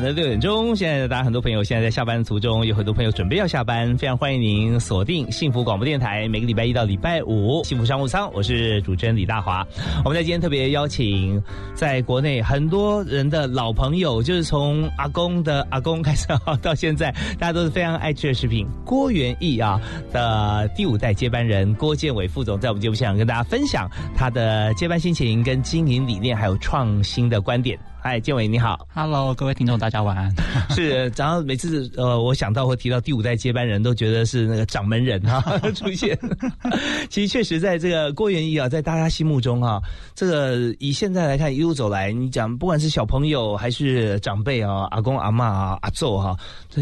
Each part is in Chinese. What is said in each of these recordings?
晚的六点钟，现在大家很多朋友现在在下班途中，有很多朋友准备要下班，非常欢迎您锁定幸福广播电台，每个礼拜一到礼拜五幸福商务舱，我是主持人李大华。我们在今天特别邀请在国内很多人的老朋友，就是从阿公的阿公开始到现在，大家都是非常爱吃的食品，郭元义啊的第五代接班人郭建伟副总，在我们节目现场跟大家分享他的接班心情、跟经营理念，还有创新的观点。嗨，建伟你好，Hello，各位听众大家晚安。是，然后每次呃，我想到或提到第五代接班人都觉得是那个掌门人哈 出现。其实确实在这个郭元义啊，在大家心目中哈，这个以现在来看一路走来，你讲不管是小朋友还是长辈啊，阿公阿妈啊阿祖哈，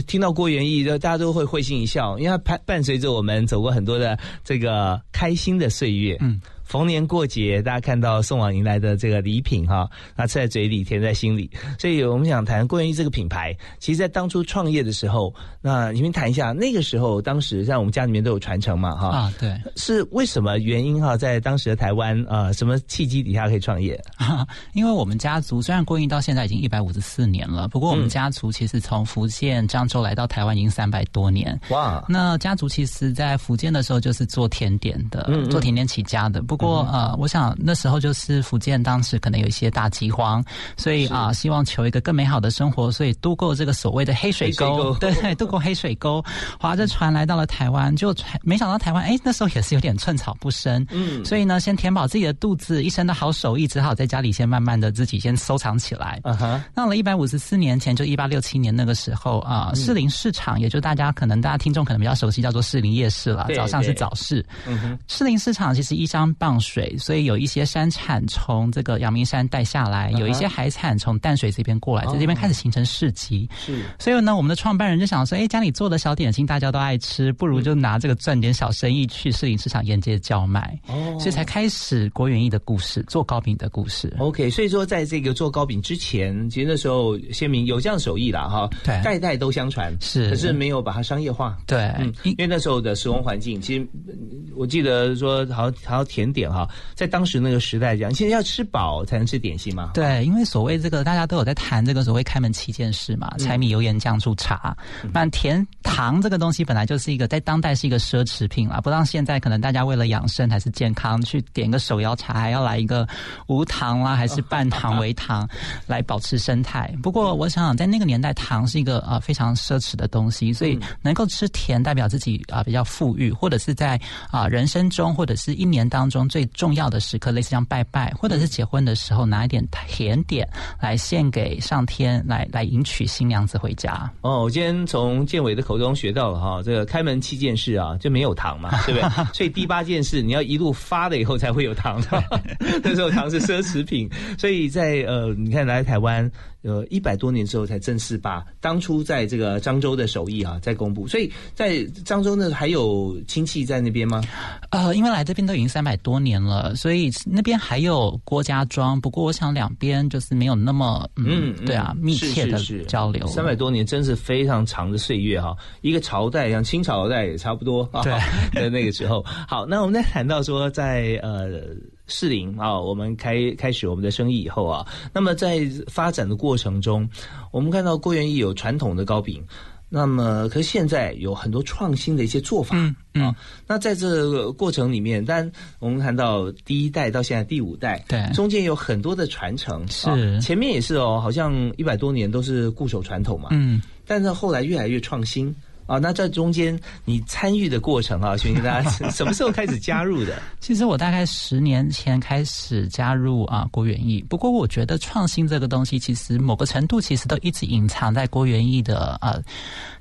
听到郭元义，大家都会会心一笑，因为他伴伴随着我们走过很多的这个开心的岁月。嗯。逢年过节，大家看到送往迎来的这个礼品哈，那吃在嘴里，甜在心里。所以我们想谈郭元益这个品牌，其实，在当初创业的时候，那你们谈一下那个时候，当时在我们家里面都有传承嘛哈啊，对，是为什么原因哈？在当时的台湾啊，什么契机底下可以创业？因为我们家族虽然郭益到现在已经一百五十四年了，不过我们家族其实从福建漳州来到台湾已经三百多年。哇，那家族其实在福建的时候就是做甜点的，做甜点起家的，不。过呃，我想那时候就是福建当时可能有一些大饥荒，所以啊，希望求一个更美好的生活，所以渡过这个所谓的黑水沟，对 对，渡过黑水沟，划着船来到了台湾，就没想到台湾哎，那时候也是有点寸草不生，嗯，所以呢，先填饱自己的肚子，一身的好手艺，只好在家里先慢慢的自己先收藏起来。嗯哼，到了一百五十四年前，就一八六七年那个时候啊，士林市场，也就大家可能大家听众可能比较熟悉，叫做士林夜市了，早上是早市。嗯哼，士林市场其实依山傍。放水，所以有一些山产从这个阳明山带下来，有一些海产从淡水这边过来，在这边开始形成市集。是，所以呢，我们的创办人就想说，哎，家里做的小点心大家都爱吃，不如就拿这个赚点小生意去市林市场沿街叫卖。哦，所以才开始国元义的故事，做糕饼的故事。OK，所以说在这个做糕饼之前，其实那时候先民有这样手艺了哈，对，代代都相传，是，可是没有把它商业化。对，嗯，因为那时候的时空环境，其实我记得说，好好像甜点。点哈，在当时那个时代讲，现在要吃饱才能吃点心嘛。对，因为所谓这个大家都有在谈这个所谓开门七件事嘛，柴米油盐酱醋茶。那甜糖这个东西本来就是一个在当代是一个奢侈品啊，不像现在可能大家为了养生还是健康去点个手摇茶，还要来一个无糖啦，还是半糖为糖 来保持生态。不过我想想在那个年代，糖是一个呃非常奢侈的东西，所以能够吃甜代表自己啊比较富裕，或者是在啊人生中或者是一年当中。最重要的时刻，类似像拜拜，或者是结婚的时候，拿一点甜点来献给上天，来来迎娶新娘子回家。哦，我今天从建伟的口中学到了哈，这个开门七件事啊，就没有糖嘛，对不对？所以第八件事，你要一路发了以后才会有糖。那时候糖是奢侈品，所以在呃，你看来台湾。呃，一百多年之后才正式把当初在这个漳州的手艺啊再公布，所以在漳州呢还有亲戚在那边吗？呃，因为来这边都已经三百多年了，所以那边还有郭家庄。不过我想两边就是没有那么嗯，对啊，密切的交流。三百多年真是非常长的岁月哈，一个朝代像清朝代也差不多。对，在那个时候。好，那我们再谈到说在呃。适龄啊，我们开开始我们的生意以后啊，那么在发展的过程中，我们看到郭元义有传统的糕饼，那么可是现在有很多创新的一些做法啊。那在这个过程里面，但我们谈到第一代到现在第五代，对，中间有很多的传承，是前面也是哦，好像一百多年都是固守传统嘛，嗯，但是后来越来越创新。啊，那在中间你参与的过程啊，询问大家什么时候开始加入的？其实我大概十年前开始加入啊郭元义。不过我觉得创新这个东西，其实某个程度其实都一直隐藏在郭元义的呃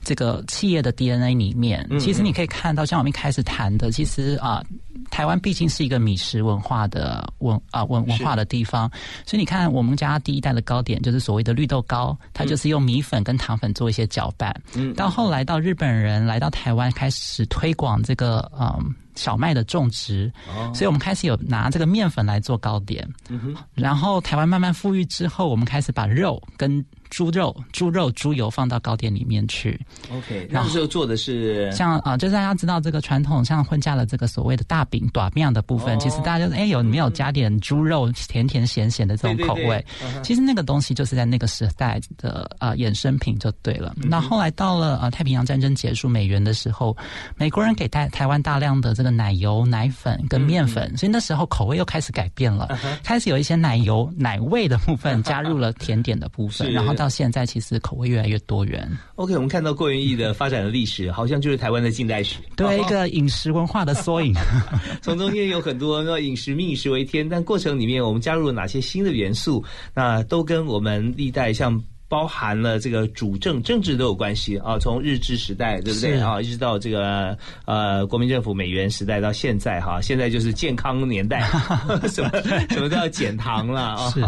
这个企业的 DNA 里面。其实你可以看到，像我们一开始谈的，其实啊台湾毕竟是一个米食文化的文啊文文化的地方，所以你看我们家第一代的糕点就是所谓的绿豆糕，它就是用米粉跟糖粉做一些搅拌。嗯，到后来到日本人来到台湾开始推广这个嗯小麦的种植，所以我们开始有拿这个面粉来做糕点。嗯哼，然后台湾慢慢富裕之后，我们开始把肉跟猪肉、猪肉、猪油放到糕点里面去。OK，那时候做的是像啊，就是大家知道这个传统，像婚嫁的这个所谓的大饼、短面的部分，其实大家就是哎有没有加点猪肉，甜甜咸咸的这种口味？其实那个东西就是在那个时代的呃衍生品就对了。那后来到了呃太平洋战争结束美元的时候，美国人给台台湾大量的这个奶油、奶粉跟面粉，所以那时候口味又开始改变了，开始有一些奶油奶味的部分加入了甜点的部分，然后。到现在，其实口味越来越多元。OK，我们看到过元艺的发展的历史，好像就是台湾的近代史，对一个饮食文化的缩影。从中间有很多那饮食民以食为天，但过程里面我们加入了哪些新的元素？那都跟我们历代像。包含了这个主政政治都有关系啊，从日治时代对不对啊，一直到这个呃国民政府美元时代到现在哈，现在就是健康年代，什么什么都要减糖了啊。是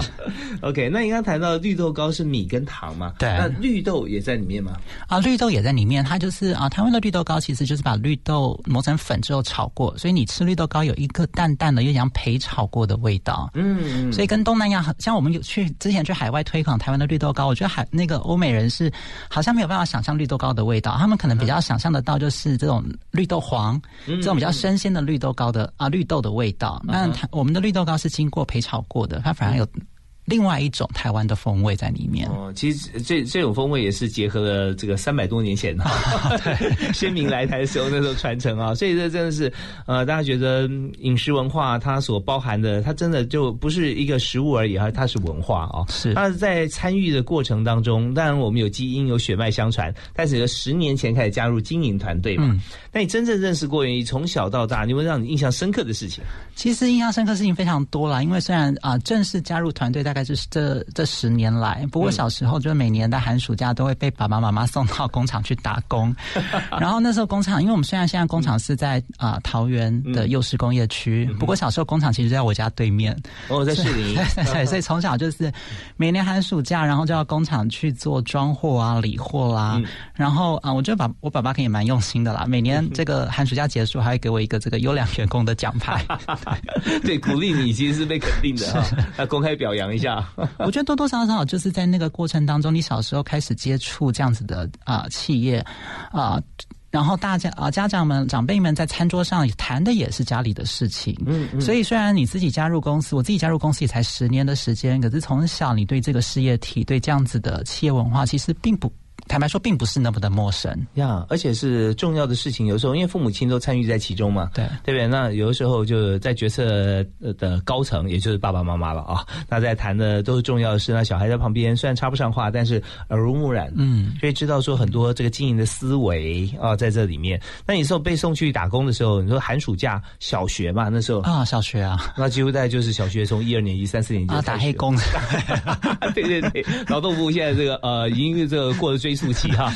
OK，那你刚谈到绿豆糕是米跟糖嘛？对，那绿豆也在里面吗？啊，绿豆也在里面，它就是啊，台湾的绿豆糕其实就是把绿豆磨成粉之后炒过，所以你吃绿豆糕有一个淡淡的又像焙炒过的味道。嗯，所以跟东南亚像我们有去之前去海外推广台湾的绿豆糕，我觉得。还那个欧美人是好像没有办法想象绿豆糕的味道，他们可能比较想象得到就是这种绿豆黄，这种比较生鲜的绿豆糕的啊绿豆的味道。那它我们的绿豆糕是经过焙炒过的，它反而有。另外一种台湾的风味在里面哦，其实这这种风味也是结合了这个三百多年前 对 先民来台的时候那时候传承啊，所以这真的是呃，大家觉得饮食文化它所包含的，它真的就不是一个食物而已而，它是文化啊。是它在参与的过程当中，当然我们有基因有血脉相传，但是十年前开始加入经营团队嘛。嗯那你真正认识郭元义，从小到大，有没有让你印象深刻的事情？其实印象深刻事情非常多啦，因为虽然啊正式加入团队大概。是这这十年来，不过小时候就是每年的寒暑假都会被爸爸妈妈送到工厂去打工，然后那时候工厂，因为我们虽然现在工厂是在啊桃园的幼师工业区，不过小时候工厂其实在我家对面，哦，在市里，对，所以 从小就是每年寒暑假，然后就要工厂去做装货啊、理货啦，然后啊，我觉得爸我爸爸可以蛮用心的啦，每年这个寒暑假结束还会给我一个这个优良员工的奖牌，对，鼓励你其实是被肯定的啊，要公开表扬一下。我觉得多多少少就是在那个过程当中，你小时候开始接触这样子的啊企业啊，然后大家啊家长们长辈们在餐桌上谈的也是家里的事情，嗯，所以虽然你自己加入公司，我自己加入公司也才十年的时间，可是从小你对这个事业体对这样子的企业文化其实并不。坦白说，并不是那么的陌生呀，而且是重要的事情。有时候，因为父母亲都参与在其中嘛，对对不对？那有的时候就在决策的高层，也就是爸爸妈妈了啊。那在谈的都是重要的事，那小孩在旁边虽然插不上话，但是耳濡目染，嗯，所以知道说很多这个经营的思维啊，在这里面。那你说被送去打工的时候，你说寒暑假小学嘛，那时候啊，小学啊，那几乎在就是小学从一二年级、三四年级啊，打黑工，对对对，劳动部现在这个呃，因为这个过了追。速期哈，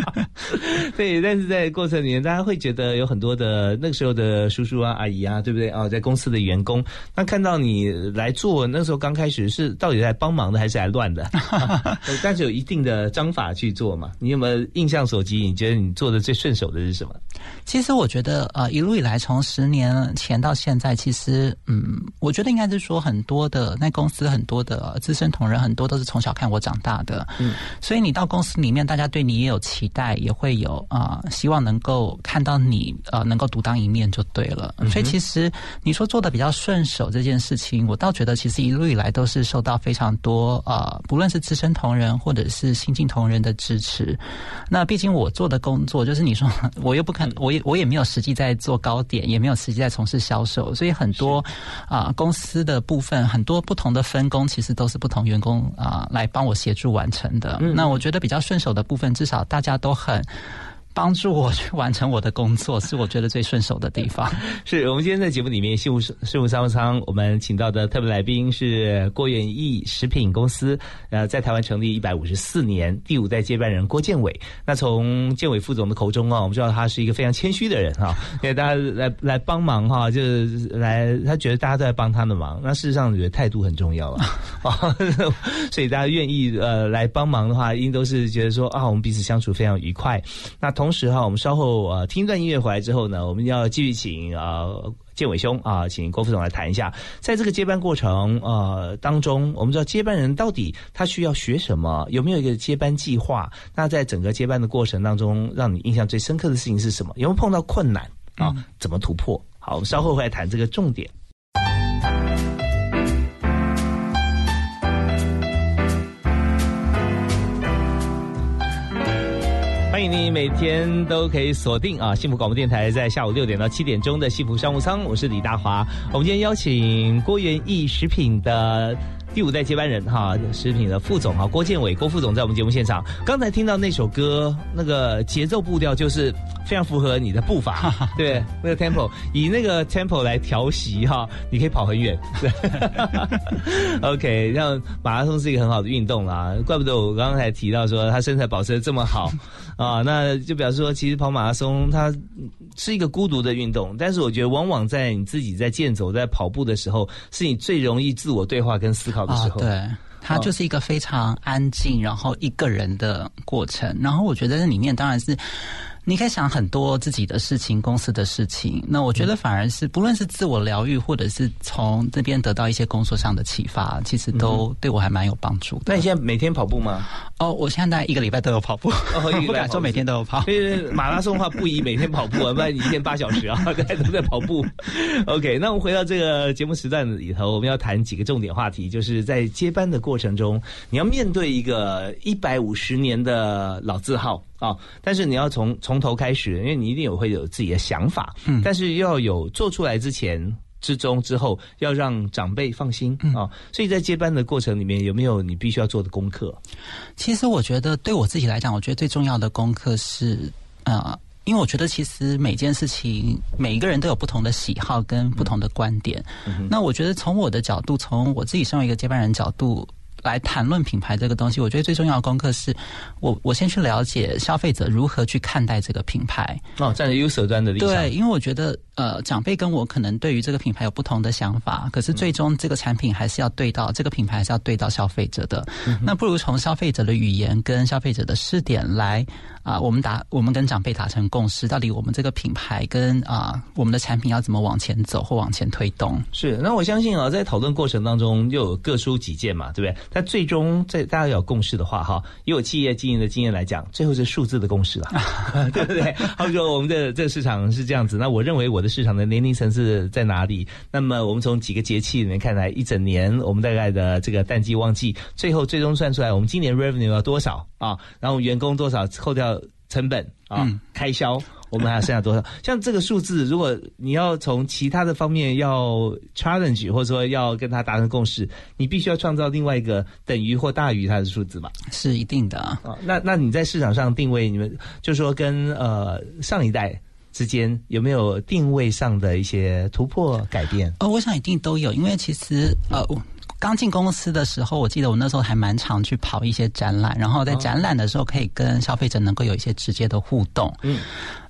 对，但是在过程里面，大家会觉得有很多的那个时候的叔叔啊、阿姨啊，对不对啊？在公司的员工，那看到你来做，那时候刚开始是到底在帮忙的还是来乱的？但是有一定的章法去做嘛？你有没有印象所及？你觉得你做的最顺手的是什么？其实我觉得，呃，一路以来，从十年前到现在，其实，嗯，我觉得应该是说，很多的那公司很多的资深同仁，很多都是从小看我长大的，嗯，所以你到公司里。里面大家对你也有期待，也会有啊，希望能够看到你呃，能够独当一面就对了。所以其实你说做的比较顺手这件事情，我倒觉得其实一路以来都是受到非常多呃，不论是资深同仁或者是新进同仁的支持。那毕竟我做的工作就是你说 我又不肯，我也我也没有实际在做糕点，也没有实际在从事销售，所以很多啊公司的部分很多不同的分工，其实都是不同员工啊来帮我协助完成的。那我觉得比较分。手的部分，至少大家都很。帮助我去完成我的工作，是我觉得最顺手的地方。是我们今天在节目里面，幸福幸福商务舱，我们请到的特别来宾是郭元义食品公司，呃，在台湾成立一百五十四年，第五代接班人郭建伟。那从建伟副总的口中啊，我们知道他是一个非常谦虚的人哈，因为大家来来帮忙哈，就是来他觉得大家都在帮他的忙。那事实上，觉得态度很重要了啊，所以大家愿意呃来帮忙的话，应都是觉得说啊，我们彼此相处非常愉快。那同同时哈，我们稍后呃听一段音乐回来之后呢，我们要继续请啊建伟兄啊，请郭副总来谈一下，在这个接班过程呃当中，我们知道接班人到底他需要学什么，有没有一个接班计划？那在整个接班的过程当中，让你印象最深刻的事情是什么？有没有碰到困难啊？怎么突破？好，我们稍后会来谈这个重点。你每天都可以锁定啊，幸福广播电台，在下午六点到七点钟的幸福商务舱，我是李大华。我们今天邀请郭元益食品的。第五代接班人哈，食品的副总哈，郭建伟郭副总在我们节目现场。刚才听到那首歌，那个节奏步调就是非常符合你的步伐，对，那个 tempo，以那个 tempo 来调息哈，你可以跑很远。OK，让马拉松是一个很好的运动啦，怪不得我刚刚才提到说他身材保持的这么好啊，那就表示说其实跑马拉松它是一个孤独的运动，但是我觉得往往在你自己在健走在跑步的时候，是你最容易自我对话跟思考。啊，对，它就是一个非常安静，然后一个人的过程。然后我觉得那里面当然是。你可以想很多自己的事情、公司的事情。那我觉得反而是，不论是自我疗愈，或者是从这边得到一些工作上的启发，其实都对我还蛮有帮助。那你现在每天跑步吗？哦，我现在一个礼拜都有跑步，不敢说每天都有跑。因为马拉松的话不宜每天跑步啊，不然你一天八小时啊，大 家都在跑步。OK，那我们回到这个节目时段里头，我们要谈几个重点话题，就是在接班的过程中，你要面对一个一百五十年的老字号。啊！但是你要从从头开始，因为你一定有会有自己的想法，嗯，但是要有做出来之前、之中、之后，要让长辈放心啊。所以在接班的过程里面，有没有你必须要做的功课？其实我觉得，对我自己来讲，我觉得最重要的功课是，呃，因为我觉得其实每件事情，每一个人都有不同的喜好跟不同的观点。那我觉得从我的角度，从我自己身为一个接班人角度。来谈论品牌这个东西，我觉得最重要的功课是我我先去了解消费者如何去看待这个品牌。哦，站在优手端的立场，对，因为我觉得呃长辈跟我可能对于这个品牌有不同的想法，可是最终这个产品还是要对到这个品牌还是要对到消费者的，那不如从消费者的语言跟消费者的试点来。啊，我们达我们跟长辈达成共识，到底我们这个品牌跟啊我们的产品要怎么往前走或往前推动？是，那我相信啊，在讨论过程当中又有各抒己见嘛，对不对？但最终在大家有共识的话，哈，以我企业经营的经验来讲，最后是数字的共识了，对不对？好说我们的这个市场是这样子，那我认为我的市场的年龄层次在哪里？那么我们从几个节气里面看来，一整年我们大概的这个淡季旺季，最后最终算出来，我们今年 revenue 要多少啊？然后员工多少扣掉？成本啊，开销，我们还剩下多少？像这个数字，如果你要从其他的方面要 challenge，或者说要跟他达成共识，你必须要创造另外一个等于或大于它的数字吧？是一定的啊。那那你在市场上定位，你们就说跟呃上一代之间有没有定位上的一些突破改变？哦，我想一定都有，因为其实呃。刚进公司的时候，我记得我那时候还蛮常去跑一些展览，然后在展览的时候可以跟消费者能够有一些直接的互动。嗯。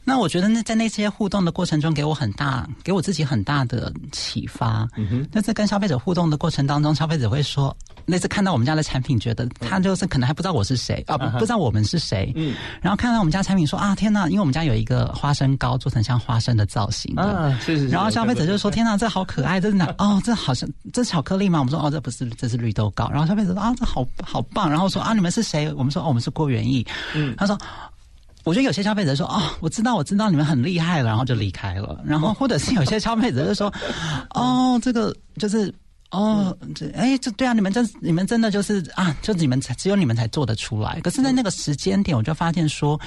那我觉得那在那些互动的过程中，给我很大，给我自己很大的启发。嗯哼。那在跟消费者互动的过程当中，消费者会说，那次看到我们家的产品，觉得他就是可能还不知道我是谁啊，不知道我们是谁。嗯。然后看到我们家产品，说啊，天哪！因为我们家有一个花生糕，做成像花生的造型啊，是是。然后消费者就说：“天哪，这好可爱！这是哪？哦，这好像这是巧克力吗？”我们说：“哦，这不是，这是绿豆糕。”然后消费者说：“啊，这好好棒！”然后说：“啊，你们是谁？”我们说：“哦，我们是郭元义。”嗯。他说。我觉得有些消费者说哦，我知道，我知道你们很厉害了，然后就离开了。然后 或者是有些消费者就说，哦，这个就是哦，这哎，这对啊，你们真你们真的就是啊，就你们才只有你们才做得出来。可是，在那个时间点，我就发现说，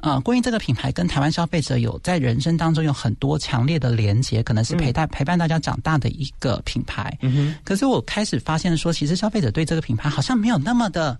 呃，关于这个品牌跟台湾消费者有在人生当中有很多强烈的连接，可能是陪伴陪伴大家长大的一个品牌。嗯哼。可是我开始发现说，其实消费者对这个品牌好像没有那么的。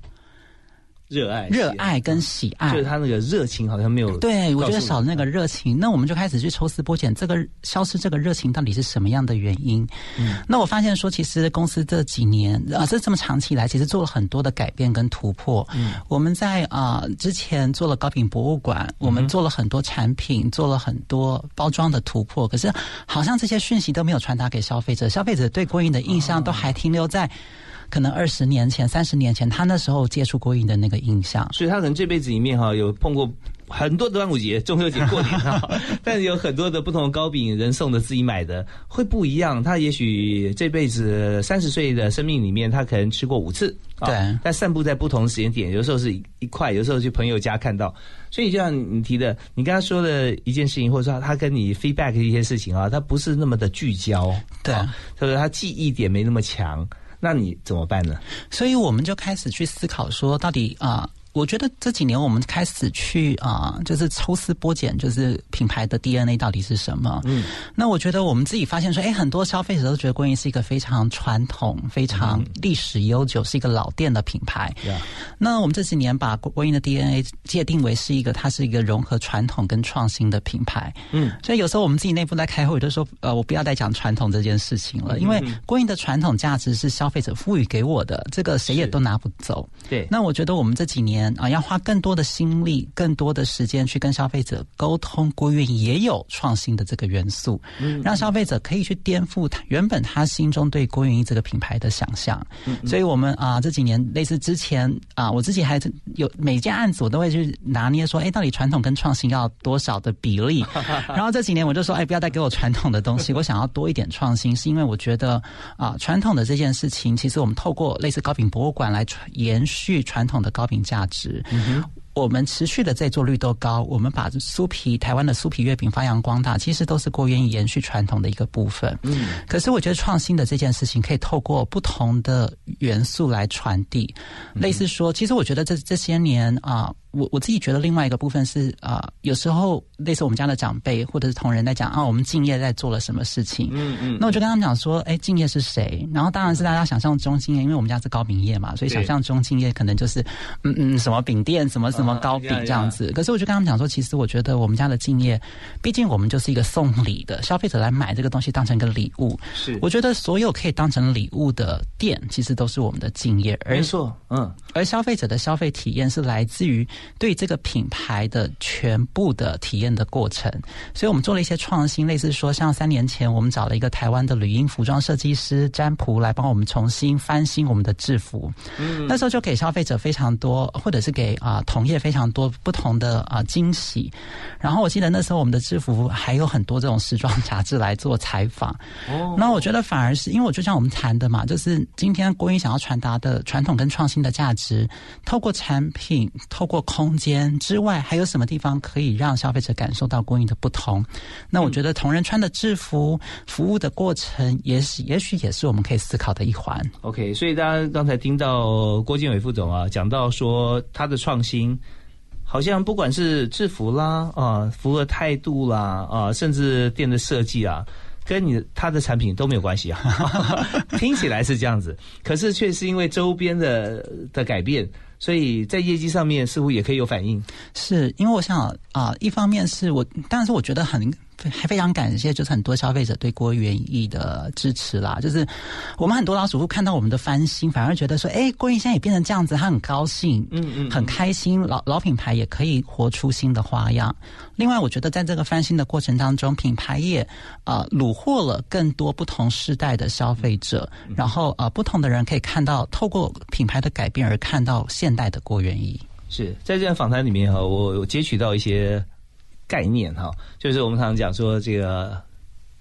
热爱、热爱跟喜爱，就是他那个热情好像没有。对，我觉得少了那个热情。那我们就开始去抽丝剥茧，这个消失这个热情到底是什么样的原因？嗯，那我发现说，其实公司这几年啊，这这么长期以来，其实做了很多的改变跟突破。嗯，我们在啊之前做了高品博物馆，我们做了很多产品，做了很多包装的突破，可是好像这些讯息都没有传达给消费者，消费者对郭英的印象都还停留在。可能二十年前、三十年前，他那时候接触郭颖的那个印象，所以他可能这辈子里面哈有碰过很多端午节、中秋节过年哈，但是有很多的不同的糕饼，人送的、自己买的会不一样。他也许这辈子三十岁的生命里面，他可能吃过五次，对，但散布在不同的时间点，有时候是一块，有时候去朋友家看到。所以就像你提的，你刚刚说的一件事情，或者说他跟你 feedback 一些事情啊，他不是那么的聚焦，对，所以他记忆点没那么强。那你怎么办呢？所以我们就开始去思考说，到底啊。我觉得这几年我们开始去啊，就是抽丝剥茧，就是品牌的 DNA 到底是什么？嗯，那我觉得我们自己发现说，哎，很多消费者都觉得观音是一个非常传统、非常历史悠久，是一个老店的品牌。那我们这几年把观音的 DNA 界定为是一个，它是一个融合传统跟创新的品牌。嗯，所以有时候我们自己内部在开会，就说，呃，我不要再讲传统这件事情了，因为观音的传统价值是消费者赋予给我的，这个谁也都拿不走。对，那我觉得我们这几年。啊，要花更多的心力、更多的时间去跟消费者沟通，国运也有创新的这个元素，嗯，让消费者可以去颠覆他原本他心中对郭云这个品牌的想象。所以，我们啊这几年类似之前啊，我自己还有每件案子我都会去拿捏说，哎，到底传统跟创新要多少的比例？然后这几年我就说，哎，不要再给我传统的东西，我想要多一点创新，是因为我觉得啊，传统的这件事情，其实我们透过类似高品博物馆来延续传统的高品价值。嗯。我们持续的在做绿豆糕，我们把酥皮台湾的酥皮月饼发扬光大，其实都是郭元延续传统的一个部分。嗯，可是我觉得创新的这件事情可以透过不同的元素来传递，类似说，其实我觉得这这些年啊，我我自己觉得另外一个部分是啊，有时候类似我们家的长辈或者是同仁在讲啊，我们敬业在做了什么事情。嗯嗯，那我就跟他们讲说，哎，敬业是谁？然后当然是大家想象中敬业，因为我们家是糕饼业嘛，所以想象中敬业可能就是嗯嗯什么饼店什么什么。糕饼这样子？可是我就跟他们讲说，其实我觉得我们家的敬业，毕竟我们就是一个送礼的，消费者来买这个东西当成一个礼物。是，我觉得所有可以当成礼物的店，其实都是我们的敬业。没错，嗯。而消费者的消费体验是来自于对这个品牌的全部的体验的过程。所以我们做了一些创新，类似说，像三年前我们找了一个台湾的旅英服装设计师詹普来帮我们重新翻新我们的制服。嗯，那时候就给消费者非常多，或者是给啊同业。非常多不同的啊惊喜，然后我记得那时候我们的制服还有很多这种时装杂志来做采访。哦，那我觉得反而是因为我就像我们谈的嘛，就是今天郭英想要传达的传统跟创新的价值，透过产品、透过空间之外，还有什么地方可以让消费者感受到供应的不同？那我觉得同仁穿的制服服务的过程，也是也许也是我们可以思考的一环。OK，所以大家刚才听到郭建伟副总啊讲到说他的创新。好像不管是制服啦啊，服务态度啦啊，甚至店的设计啊，跟你他的产品都没有关系啊。听起来是这样子，可是却是因为周边的的改变，所以在业绩上面似乎也可以有反应。是因为我想啊，一方面是我，但是我觉得很。还非常感谢，就是很多消费者对郭元益的支持啦。就是我们很多老主妇看到我们的翻新，反而觉得说，哎，郭元现在也变成这样子，他很高兴，嗯嗯，很开心。老老品牌也可以活出新的花样。另外，我觉得在这个翻新的过程当中，品牌业呃虏获了更多不同世代的消费者，然后呃不同的人可以看到，透过品牌的改变而看到现代的郭元益。是在这样访谈里面哈，我我截取到一些。概念哈，就是我们常常讲说这个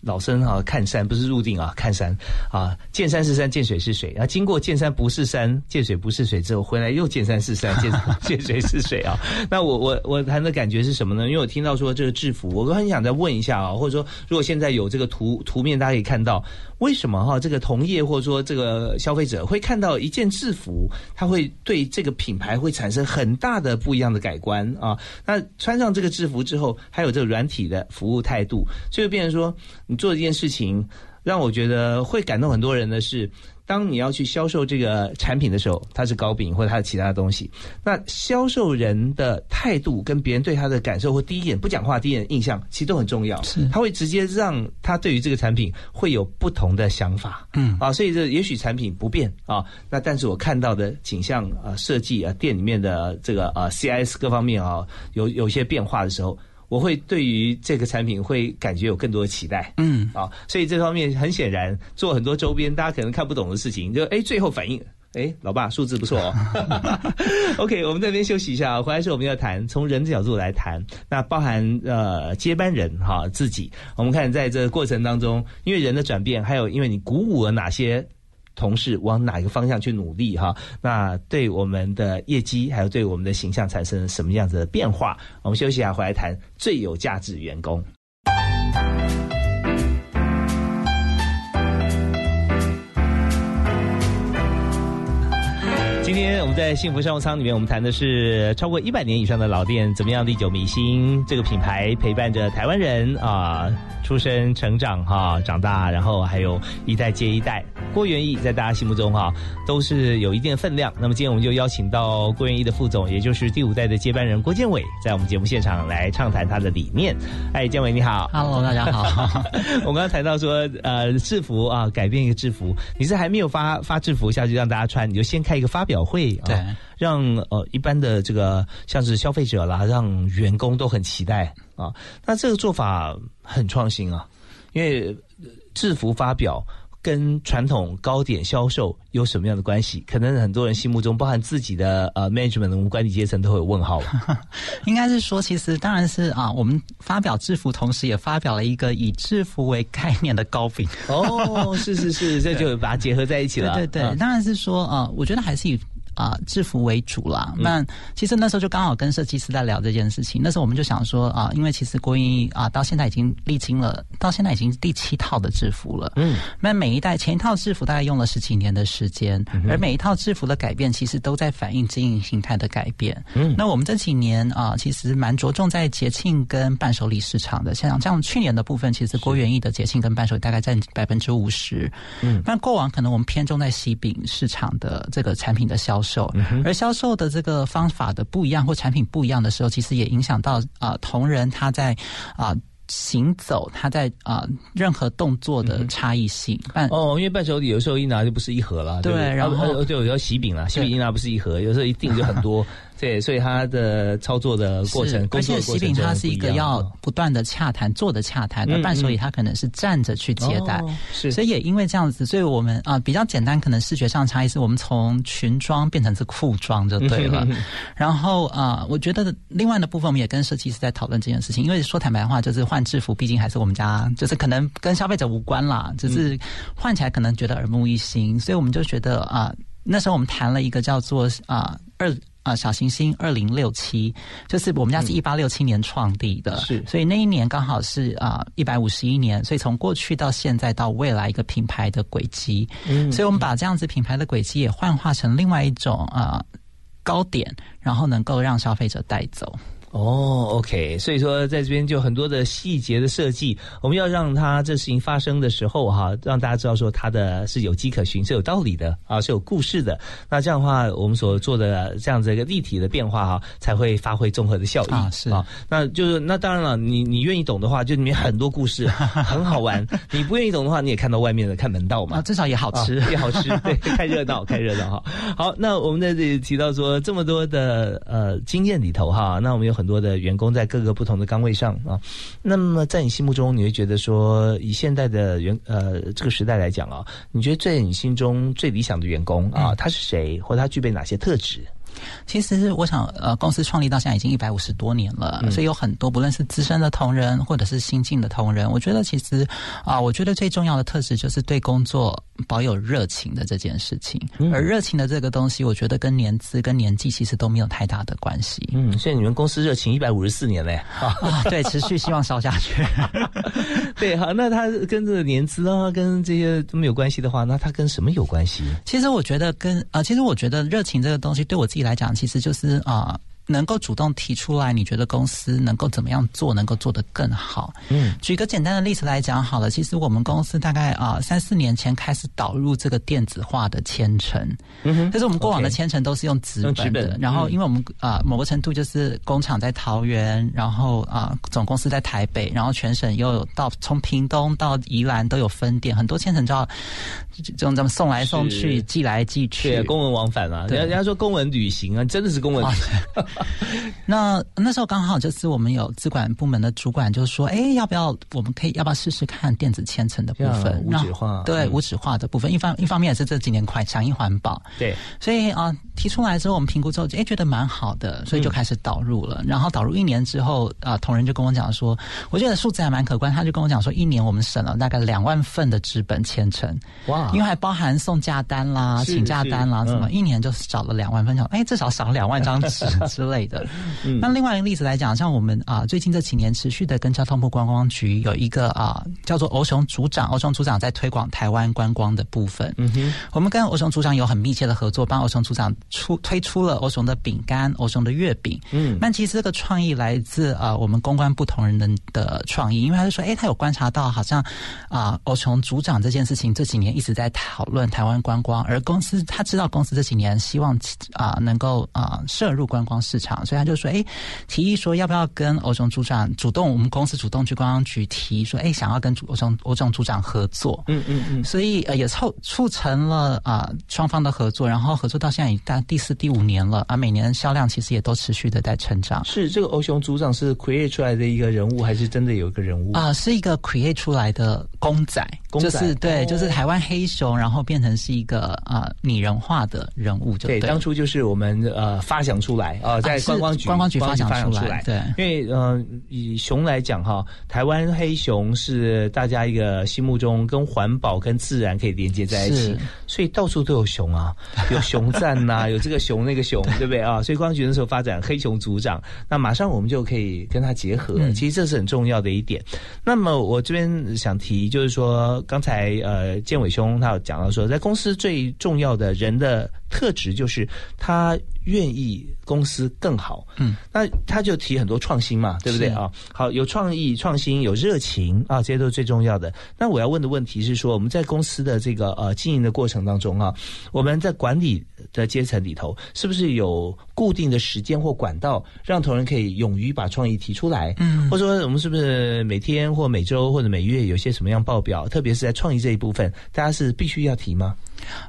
老生哈看山不是入定啊，看山啊见山是山见水是水啊，经过见山不是山见水不是水之后回来又见山是山见 见水是水啊。那我我我谈的感觉是什么呢？因为我听到说这个制服，我都很想再问一下啊，或者说如果现在有这个图图面，大家可以看到。为什么哈这个同业或者说这个消费者会看到一件制服，他会对这个品牌会产生很大的不一样的改观啊？那穿上这个制服之后，还有这个软体的服务态度，就会变成说，你做一件事情，让我觉得会感动很多人的是。当你要去销售这个产品的时候，它是糕饼或者它的其他的东西，那销售人的态度跟别人对他的感受或第一眼不讲话第一眼印象，其实都很重要。是，他会直接让他对于这个产品会有不同的想法。嗯，啊，所以这也许产品不变啊，那但是我看到的景象啊、设计啊、店里面的这个啊 CIS 各方面啊，有有些变化的时候。我会对于这个产品会感觉有更多的期待，嗯啊，所以这方面很显然做很多周边，大家可能看不懂的事情，就哎最后反应，哎老爸数字不错哦。OK，我们这边休息一下，回来时候我们要谈从人的角度来谈，那包含呃接班人哈自己，我们看在这个过程当中，因为人的转变，还有因为你鼓舞了哪些。同事往哪一个方向去努力哈？那对我们的业绩还有对我们的形象产生什么样子的变化？我们休息一下，回来谈最有价值员工。今天我们在幸福商务舱里面，我们谈的是超过一百年以上的老店怎么样历久弥新。这个品牌陪伴着台湾人啊，出生、成长、哈长大，然后还有一代接一代。郭元义在大家心目中哈都是有一定的分量。那么今天我们就邀请到郭元义的副总，也就是第五代的接班人郭建伟，在我们节目现场来畅谈他的理念。哎，建伟你好，Hello，大家好。我刚刚谈到说，呃，制服啊，改变一个制服，你是还没有发发制服下去让大家穿，你就先开一个发表。会啊对，让呃一般的这个像是消费者啦，让员工都很期待啊。那这个做法很创新啊，因为制服发表跟传统糕点销售有什么样的关系？可能很多人心目中，包含自己的呃 management 管理阶层都会有问号。应该是说，其实当然是啊，我们发表制服，同时也发表了一个以制服为概念的糕饼。哦，是是是，这就把它结合在一起了。对对，当然是说啊，我觉得还是以。啊，制服为主啦。那其实那时候就刚好跟设计师在聊这件事情。那时候我们就想说啊，因为其实郭英啊，到现在已经历经了，到现在已经第七套的制服了。嗯，那每一代前一套制服大概用了十几年的时间，而每一套制服的改变，其实都在反映经营形态的改变。嗯，那我们这几年啊，其实蛮着重在节庆跟伴手礼市场的。像像去年的部分，其实郭元义的节庆跟伴手礼大概占百分之五十。嗯，但过往可能我们偏重在喜饼市场的这个产品的销。售，而销售的这个方法的不一样或产品不一样的时候，其实也影响到啊同仁他在啊行走，他在啊任何动作的差异性。哦，因为伴手礼有时候一拿就不是一盒了，对，然后对，有时候喜饼了，喜饼一拿不是一盒，有时候一订就很多。对，所以它的操作的过程，而且喜饼它是一个要不断的洽谈做的洽谈，而伴手礼它可能是站着去接待，是，所以也因为这样子，所以我们啊比较简单，可能视觉上差异是我们从裙装变成是裤装就对了。然后啊，我觉得另外的部分，我们也跟设计师在讨论这件事情，因为说坦白话，就是换制服，毕竟还是我们家，就是可能跟消费者无关啦，只是换起来可能觉得耳目一新，所以我们就觉得啊，那时候我们谈了一个叫做啊二。啊，小行星二零六七，就是我们家是一八六七年创立的，是，所以那一年刚好是啊一百五十一年，所以从过去到现在到未来一个品牌的轨迹，嗯，所以我们把这样子品牌的轨迹也幻化成另外一种啊高点，然后能够让消费者带走。哦，OK，所以说在这边就很多的细节的设计，我们要让它这事情发生的时候哈，让大家知道说它的是有迹可循，是有道理的啊，是有故事的。那这样的话，我们所做的这样子一个立体的变化哈，才会发挥综合的效益啊。是啊，那就是那当然了，你你愿意懂的话，就里面很多故事很好玩；你不愿意懂的话，你也看到外面的看门道嘛。啊，至少也好吃，也好吃，对，看热闹，看热闹哈。好，那我们在这里提到说这么多的呃经验里头哈，那我们有很。多的员工在各个不同的岗位上啊，那么在你心目中，你会觉得说，以现在的员呃这个时代来讲啊，你觉得在你心中最理想的员工啊，他是谁，或他具备哪些特质？其实我想，呃，公司创立到现在已经一百五十多年了，所以有很多不论是资深的同仁或者是新进的同仁，我觉得其实啊，我觉得最重要的特质就是对工作保有热情的这件事情。而热情的这个东西，我觉得跟年资跟年纪其实都没有太大的关系。嗯，现在你们公司热情一百五十四年嘞，啊，对，持续希望烧下去。对，好，那他跟这个年资啊，跟这些都没有关系的话，那他跟什么有关系？其实我觉得跟啊，其实我觉得热情这个东西对我自己。来讲，其实就是啊，能够主动提出来，你觉得公司能够怎么样做，能够做得更好？嗯，举个简单的例子来讲好了，其实我们公司大概啊三四年前开始导入这个电子化的签呈，嗯哼，但是我们过往的签呈都是用纸本的，然后因为我们啊某个程度就是工厂在桃园，然后啊总公司在台北，然后全省又有到从屏东到宜兰都有分店，很多签呈就要这种咱们送来送去，寄来寄去，公文往返啊，人家人家说公文旅行啊，真的是公文。那那时候刚好就是我们有资管部门的主管就说：“哎，要不要我们可以要不要试试看电子签呈的部分？无纸化。对无纸化的部分，一方一方面也是这几年快响应环保，对，所以啊提出来之后，我们评估之后，哎觉得蛮好的，所以就开始导入了。然后导入一年之后，啊同仁就跟我讲说，我觉得数字还蛮可观，他就跟我讲说，一年我们省了大概两万份的纸本签呈，哇，因为还包含送假单啦、请假单啦，什么一年就少了两万份，哎至少少了两万张纸之类的。那另外一个例子来讲，像我们啊，最近这几年持续的跟交通部观光局有一个啊，叫做欧雄组长，欧雄组长在推广台湾观光的部分。嗯哼，我们跟欧雄组长有很密切的合作，帮欧雄组长出推出了欧雄的饼干、欧雄的月饼。嗯，那其实这个创意来自啊，我们公关不同人的的创意，因为他就说，哎，他有观察到，好像啊，欧雄组长这件事情这几年一直在讨论台湾观光，而公司他知道公司这几年希望啊能够啊摄入观光市场，所以他就说。哎，提议说要不要跟欧熊组长主动，我们公司主动去观光局提说，哎，想要跟欧熊欧总组长合作。嗯嗯嗯，所以呃也促促成了啊双方的合作，然后合作到现在已大第四第五年了啊，每年销量其实也都持续的在成长。是这个欧雄组长是 create 出来的一个人物，还是真的有一个人物啊？是一个 create 出来的公仔，就是对，就是台湾黑熊，然后变成是一个啊拟人化的人物，就对。当初就是我们呃发想出来啊，在观光局。观光局发想出来，对，因为呃，以熊来讲哈，台湾黑熊是大家一个心目中跟环保跟自然可以连接在一起，所以到处都有熊啊，有熊赞呐，有这个熊那个熊，对不对啊？所以观光局那时候发展黑熊组长，那马上我们就可以跟他结合，其实这是很重要的一点。那么我这边想提，就是说刚才呃建伟兄他有讲到说，在公司最重要的人的特质就是他。愿意公司更好，嗯，那他就提很多创新嘛，对不对啊？好，有创意、创新、有热情啊，这些都是最重要的。那我要问的问题是说，我们在公司的这个呃经营的过程当中啊，我们在管理的阶层里头，是不是有固定的时间或管道，让同仁可以勇于把创意提出来？嗯，或者说我们是不是每天或每周或者每月有些什么样报表？特别是在创意这一部分，大家是必须要提吗？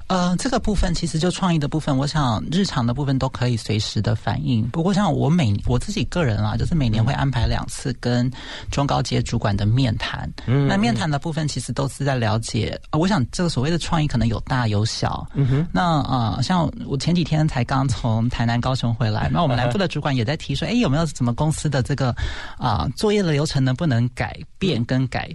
呃，这个部分其实就创意的部分，我想日常的部分都可以随时的反映。不过像我每我自己个人啊，就是每年会安排两次跟中高阶主管的面谈。嗯，那面谈的部分其实都是在了解。我想这个所谓的创意可能有大有小。嗯哼。那啊，像我前几天才刚从台南、高雄回来，那我们南部的主管也在提说，哎，有没有什么公司的这个啊作业的流程能不能改变跟改？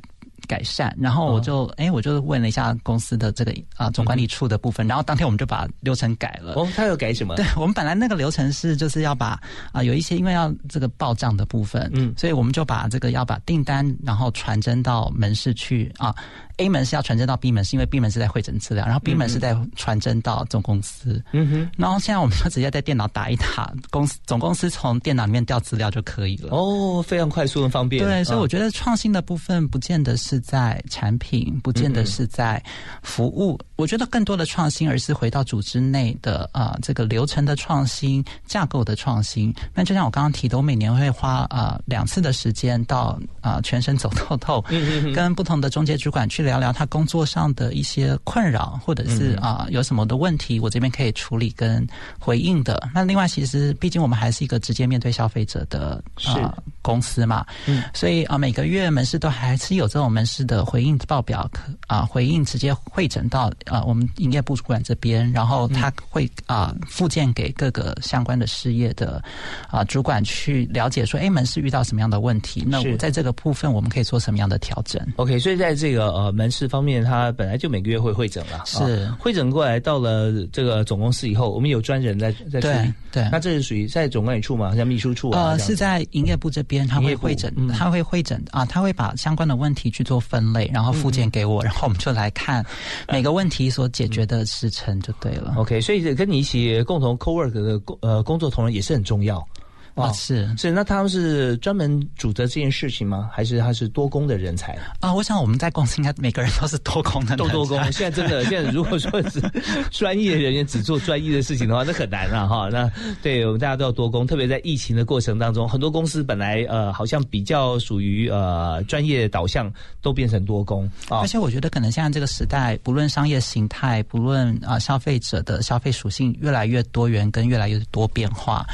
改善，然后我就哎，我就问了一下公司的这个啊总管理处的部分，然后当天我们就把流程改了。哦，他有改什么？对我们本来那个流程是就是要把啊有一些因为要这个报账的部分，嗯，所以我们就把这个要把订单然后传真到门市去啊。A 门是要传真到 B 门，是因为 B 门是在会诊资料，然后 B 门是在传真到总公司。嗯哼，然后现在我们就直接在电脑打一打，公司总公司从电脑里面调资料就可以了。哦，非常快速很方便。对，所以我觉得创新的部分不见得是在产品，不见得是在服务。我觉得更多的创新，而是回到组织内的啊这个流程的创新、架构的创新。那就像我刚刚提的，我每年会花啊两次的时间到啊全省走透透，跟不同的中介主管去聊聊他工作上的一些困扰，或者是啊有什么的问题，我这边可以处理跟回应的。那另外，其实毕竟我们还是一个直接面对消费者的啊公司嘛，嗯，所以啊每个月门市都还是有这种门市的回应报表，可啊回应直接会诊到。啊，我们营业部主管这边，然后他会啊附件给各个相关的事业的啊主管去了解，说哎门市遇到什么样的问题，那我在这个部分我们可以做什么样的调整？OK，所以在这个呃门市方面，他本来就每个月会会诊了，是会诊过来到了这个总公司以后，我们有专人在在处理，对，那这是属于在总管理处嘛，像秘书处啊，呃，是在营业部这边，他会会诊，他会会诊啊，他会把相关的问题去做分类，然后附件给我，然后我们就来看每个问题。所解决的时程就对了。OK，所以跟你一起共同 co work 的工呃工作同仁也是很重要。啊，是是，那他们是专门主责这件事情吗？还是他是多工的人才啊？我想我们在公司应该每个人都是多工的，都多工。现在真的，现在如果说是专业人员只做专业的事情的话，那很难啊哈。那对我们大家都要多工，特别在疫情的过程当中，很多公司本来呃好像比较属于呃专业导向，都变成多工啊。而且我觉得可能现在这个时代，不论商业形态，不论啊消费者的消费属性，越来越多元跟越来越多变化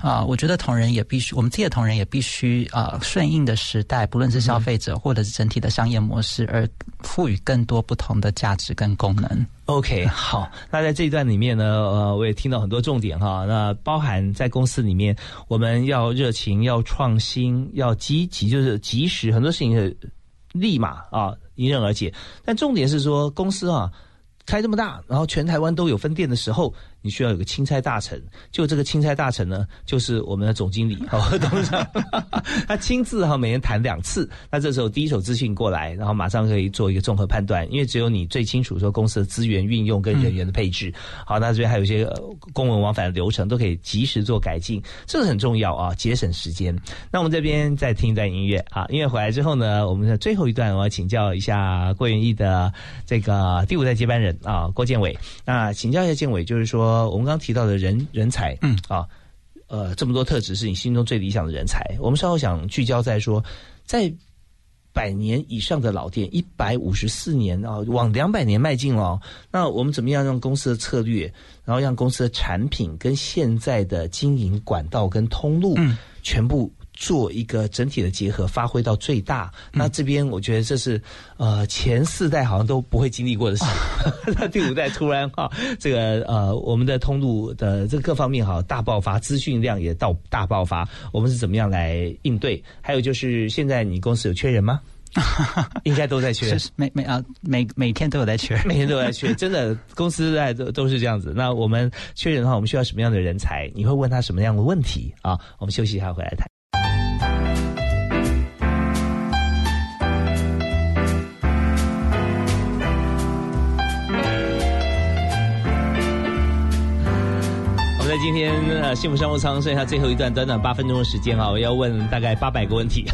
啊，我觉得。同仁也必须，我们这些同仁也必须啊，顺应的时代，不论是消费者或者是整体的商业模式，而赋予更多不同的价值跟功能。OK，好，那在这一段里面呢，呃，我也听到很多重点哈。那包含在公司里面，我们要热情，要创新，要积极，就是及时，很多事情是立马啊迎刃而解。但重点是说，公司啊开这么大，然后全台湾都有分店的时候。你需要有个钦差大臣，就这个钦差大臣呢，就是我们的总经理哦，董事长，他亲自哈每年谈两次，那这时候第一手资讯过来，然后马上可以做一个综合判断，因为只有你最清楚说公司的资源运用跟人员的配置。好，那这边还有一些公文往返的流程都可以及时做改进，这个很重要啊，节省时间。那我们这边再听一段音乐啊，音乐回来之后呢，我们的最后一段我要请教一下郭元义的这个第五代接班人啊，郭建伟。那请教一下建伟，就是说。呃，我们刚刚提到的人人才，嗯啊，呃，这么多特质是你心中最理想的人才。我们稍后想聚焦在说，在百年以上的老店，一百五十四年啊，往两百年迈进了。那我们怎么样让公司的策略，然后让公司的产品跟现在的经营管道跟通路，全部。做一个整体的结合，发挥到最大。那这边我觉得这是呃前四代好像都不会经历过的事。那第五代突然哈，这个呃我们的通路的这各方面哈大爆发，资讯量也到大爆发。我们是怎么样来应对？还有就是现在你公司有缺人吗？应该都在缺，每每啊每每天都有在缺，每天都在缺。真的公司在都都是这样子。那我们缺人的话，我们需要什么样的人才？你会问他什么样的问题啊？我们休息一下，回来谈。在今天呃幸福商务舱剩下最后一段短短八分钟的时间啊，我要问大概八百个问题，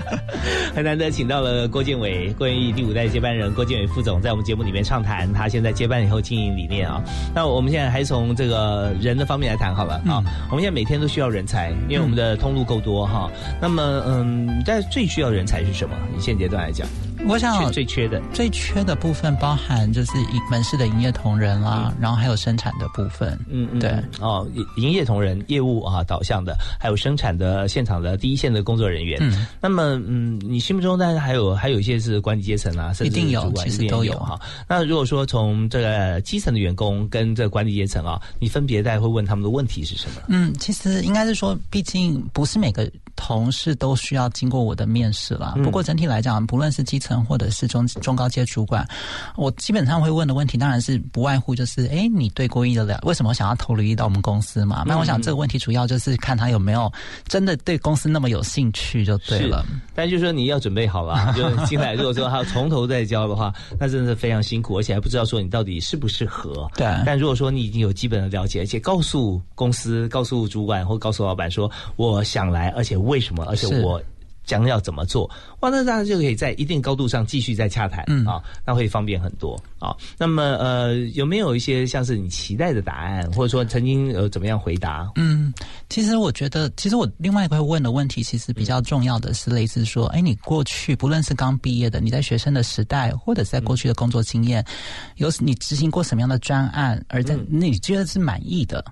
很难得请到了郭建伟，郭元义第五代接班人郭建伟副总，在我们节目里面畅谈他现在接班以后经营理念啊。那我们现在还从这个人的方面来谈好了啊。我们现在每天都需要人才，因为我们的通路够多哈。那么嗯，但最需要人才是什么？以现阶段来讲。我想最缺的最缺的部分包含就是营门市的营业同仁啦，然后还有生产的部分。嗯嗯，对哦，营业同仁业务啊导向的，还有生产的现场的第一线的工作人员。嗯，那么嗯，你心目中当然还有还有一些是管理阶层啊，甚至主管，其实都有哈。那如果说从这个基层的员工跟这个管理阶层啊，你分别在会问他们的问题是什么？嗯，其实应该是说，毕竟不是每个同事都需要经过我的面试了。不过整体来讲，不论是基层。或者是中中高阶主管，我基本上会问的问题，当然是不外乎就是：哎，你对郭一的了，为什么想要投履历到我们公司嘛？那我想这个问题主要就是看他有没有真的对公司那么有兴趣就对了。但就是说你要准备好了，就进来如果说他要从头再教的话，那真的是非常辛苦，而且还不知道说你到底适不适合。对。但如果说你已经有基本的了解，而且告诉公司、告诉主管或告诉老板说我想来，而且为什么，而且我。将要怎么做？哇，那大家就可以在一定高度上继续再洽谈啊，那会方便很多啊。那么呃，有没有一些像是你期待的答案，或者说曾经有怎么样回答？嗯，其实我觉得，其实我另外一个会问的问题，其实比较重要的是类似说，哎，你过去不论是刚毕业的，你在学生的时代，或者在过去的工作经验，有你执行过什么样的专案，而在那你觉得是满意的？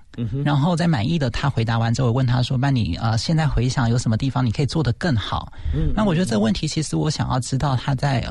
然后在满意的他回答完之后，问他说：“那你呃，现在回想有什么地方你可以做得更好？”嗯，那我觉得这个问题，其实我想要知道他在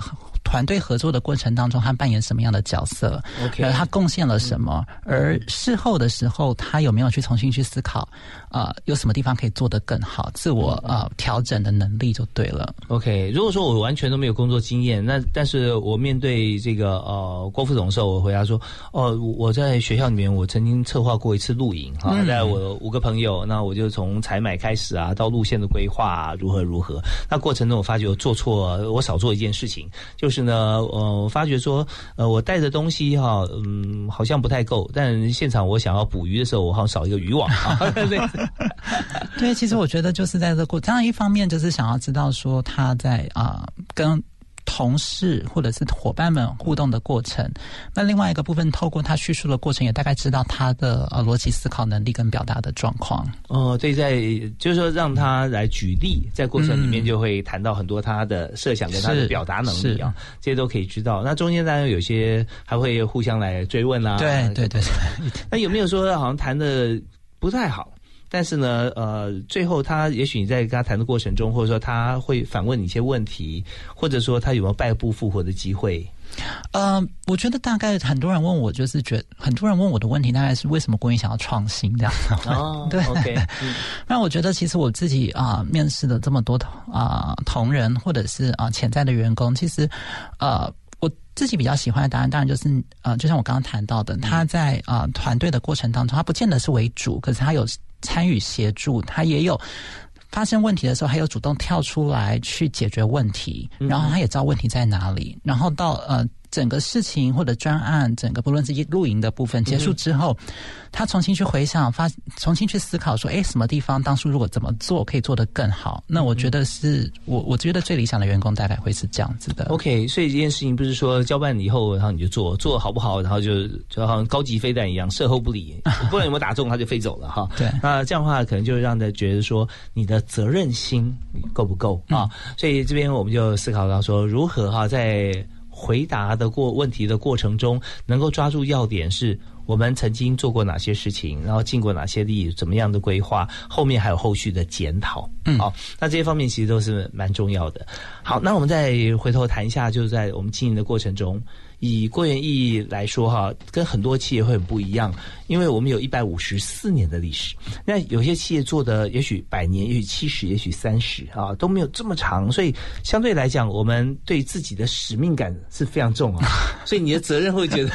团队合作的过程当中，他扮演什么样的角色？OK，他贡献了什么？而事后的时候，他有没有去重新去思考？啊，有什么地方可以做得更好？自我啊调整的能力就对了。OK，如果说我完全都没有工作经验，那但是我面对这个呃郭副总的时候，我回答说：哦，我在学校里面，我曾经策划过一次露营哈，在我五个朋友，那我就从采买开始啊，到路线的规划如何如何。那过程中我发觉我做错，我少做一件事情，就是呢，呃，我发觉说，呃，我带的东西哈，嗯，好像不太够，但现场我想要捕鱼的时候，我好像少一个渔网啊。对，其实我觉得就是在这过，当然一方面就是想要知道说他在啊跟。同事或者是伙伴们互动的过程，那另外一个部分，透过他叙述的过程，也大概知道他的呃逻辑思考能力跟表达的状况。哦，对，在就是说让他来举例，在过程里面就会谈到很多他的设想跟他的表达能力啊，这些都可以知道。那中间当然有些还会互相来追问啊，对对对。那有没有说好像谈的不太好？但是呢，呃，最后他也许你在跟他谈的过程中，或者说他会反问你一些问题，或者说他有没有败部复活的机会？呃，我觉得大概很多人问我，就是觉很多人问我的问题，大概是为什么郭英想要创新这样的？哦，对。那我觉得其实我自己啊，面试的这么多啊同仁或者是啊潜在的员工，其实呃，我自己比较喜欢的答案，当然就是呃，就像我刚刚谈到的，他在啊团队的过程当中，他不见得是为主，可是他有。参与协助，他也有发生问题的时候，还有主动跳出来去解决问题，然后他也知道问题在哪里，然后到呃。整个事情或者专案，整个不论是露营的部分结束之后，他重新去回想，发重新去思考，说，哎，什么地方当初如果怎么做可以做得更好？那我觉得是我我觉得最理想的员工大概会是这样子的。OK，所以这件事情不是说交办以后，然后你就做，做好不好，然后就就好像高级飞弹一样，售后不理，不管有没有打中，他就飞走了哈。对，那这样的话，可能就让他觉得说你的责任心够不够啊？所以这边我们就思考到说，如何哈在。回答的过问题的过程中，能够抓住要点，是我们曾经做过哪些事情，然后尽过哪些力，怎么样的规划，后面还有后续的检讨。嗯，好，那这些方面其实都是蛮重要的。好，那我们再回头谈一下，就是在我们经营的过程中。以郭元义来说哈，跟很多企业会很不一样，因为我们有一百五十四年的历史。那有些企业做的也许百年，也许七十，也许三十啊，都没有这么长。所以相对来讲，我们对自己的使命感是非常重啊。所以你的责任会觉得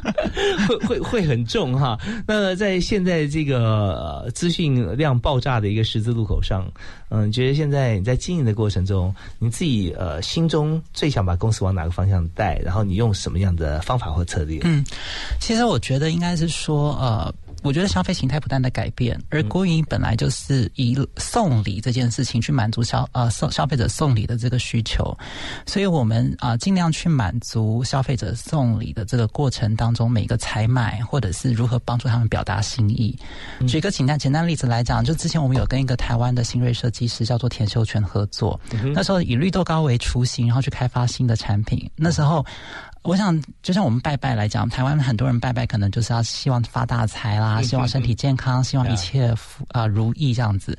会会会很重哈。那在现在这个资讯量爆炸的一个十字路口上。嗯，觉得现在你在经营的过程中，你自己呃心中最想把公司往哪个方向带？然后你用什么样的方法或策略？嗯，其实我觉得应该是说呃。我觉得消费形态不断的改变，而郭云本来就是以送礼这件事情去满足消呃送消费者送礼的这个需求，所以我们啊尽量去满足消费者送礼的这个过程当中每个采买或者是如何帮助他们表达心意。举个简单简单例子来讲，就之前我们有跟一个台湾的新锐设计师叫做田秀全合作，那时候以绿豆糕为雏形，然后去开发新的产品，那时候。我想，就像我们拜拜来讲，台湾很多人拜拜，可能就是要希望发大财啦，希望身体健康，希望一切福啊如意这样子。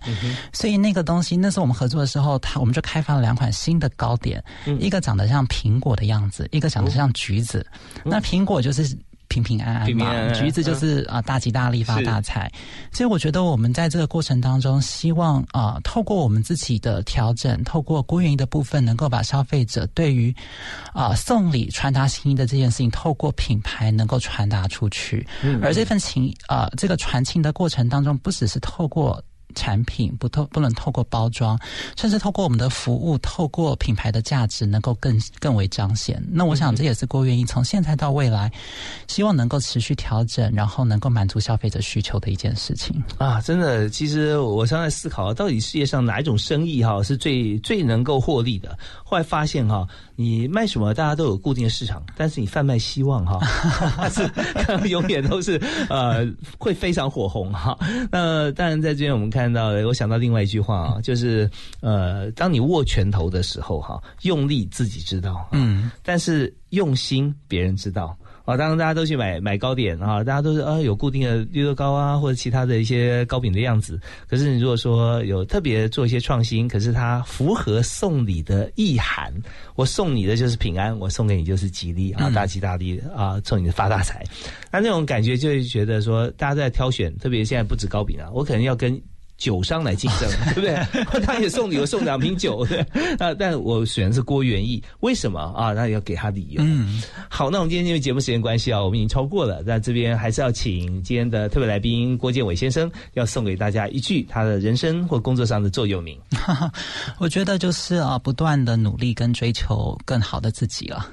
所以那个东西，那时候我们合作的时候，他我们就开发了两款新的糕点，一个长得像苹果的样子，一个长得像橘子。那苹果就是。平平安安嘛，橘子就是啊大吉大利发大财，所以我觉得我们在这个过程当中，希望啊透过我们自己的调整，透过公园的部分，能够把消费者对于啊送礼传达心意的这件事情，透过品牌能够传达出去，而这份情啊这个传情的过程当中，不只是透过。产品不透不能透过包装，甚至透过我们的服务，透过品牌的价值，能够更更为彰显。那我想这也是郭愿意从现在到未来，希望能够持续调整，然后能够满足消费者需求的一件事情啊！真的，其实我常在思考，到底世界上哪一种生意哈是最最能够获利的？后来发现哈。你卖什么，大家都有固定的市场，但是你贩卖希望哈，是 永远都是呃会非常火红哈。那当然在这边我们看到，我想到另外一句话啊，就是呃，当你握拳头的时候哈，用力自己知道，嗯，但是用心别人知道。啊，当然大家都去买买糕点啊，大家都是啊有固定的绿豆糕啊，或者其他的一些糕饼的样子。可是你如果说有特别做一些创新，可是它符合送礼的意涵，我送你的就是平安，我送给你就是吉利啊，大吉大利啊，送你发大财。那那种感觉就会觉得说，大家在挑选，特别现在不止糕饼啊，我可能要跟。酒商来竞争，对不对？他也送礼，我送两瓶酒，对。那但我选的是郭元义，为什么啊？那要给他理由。嗯，好，那我们今天因为节目时间关系啊，我们已经超过了，那这边还是要请今天的特别来宾郭建伟先生，要送给大家一句他的人生或工作上的座右铭。我觉得就是啊，不断的努力跟追求更好的自己了。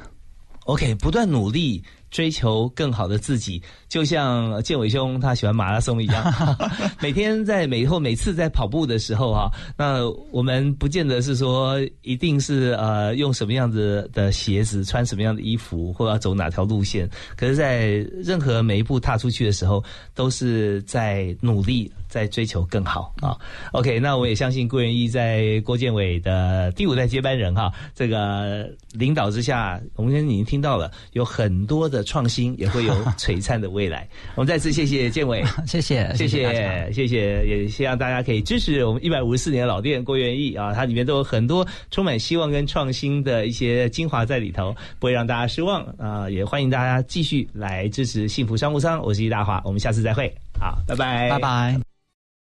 OK，不断努力。追求更好的自己，就像建伟兄他喜欢马拉松一样，每天在每后每次在跑步的时候啊，那我们不见得是说一定是呃用什么样子的鞋子，穿什么样的衣服，或要走哪条路线，可是，在任何每一步踏出去的时候，都是在努力。在追求更好啊！OK，那我也相信郭元一在郭建伟的第五代接班人哈，这个领导之下，我们已经听到了有很多的创新，也会有 璀璨的未来。我们再次谢谢建伟，谢谢谢谢谢谢，也希望大家可以支持我们一百五十四年的老店郭元义啊，它里面都有很多充满希望跟创新的一些精华在里头，不会让大家失望啊！也欢迎大家继续来支持幸福商务舱，我是易大华，我们下次再会，好，拜拜，拜拜。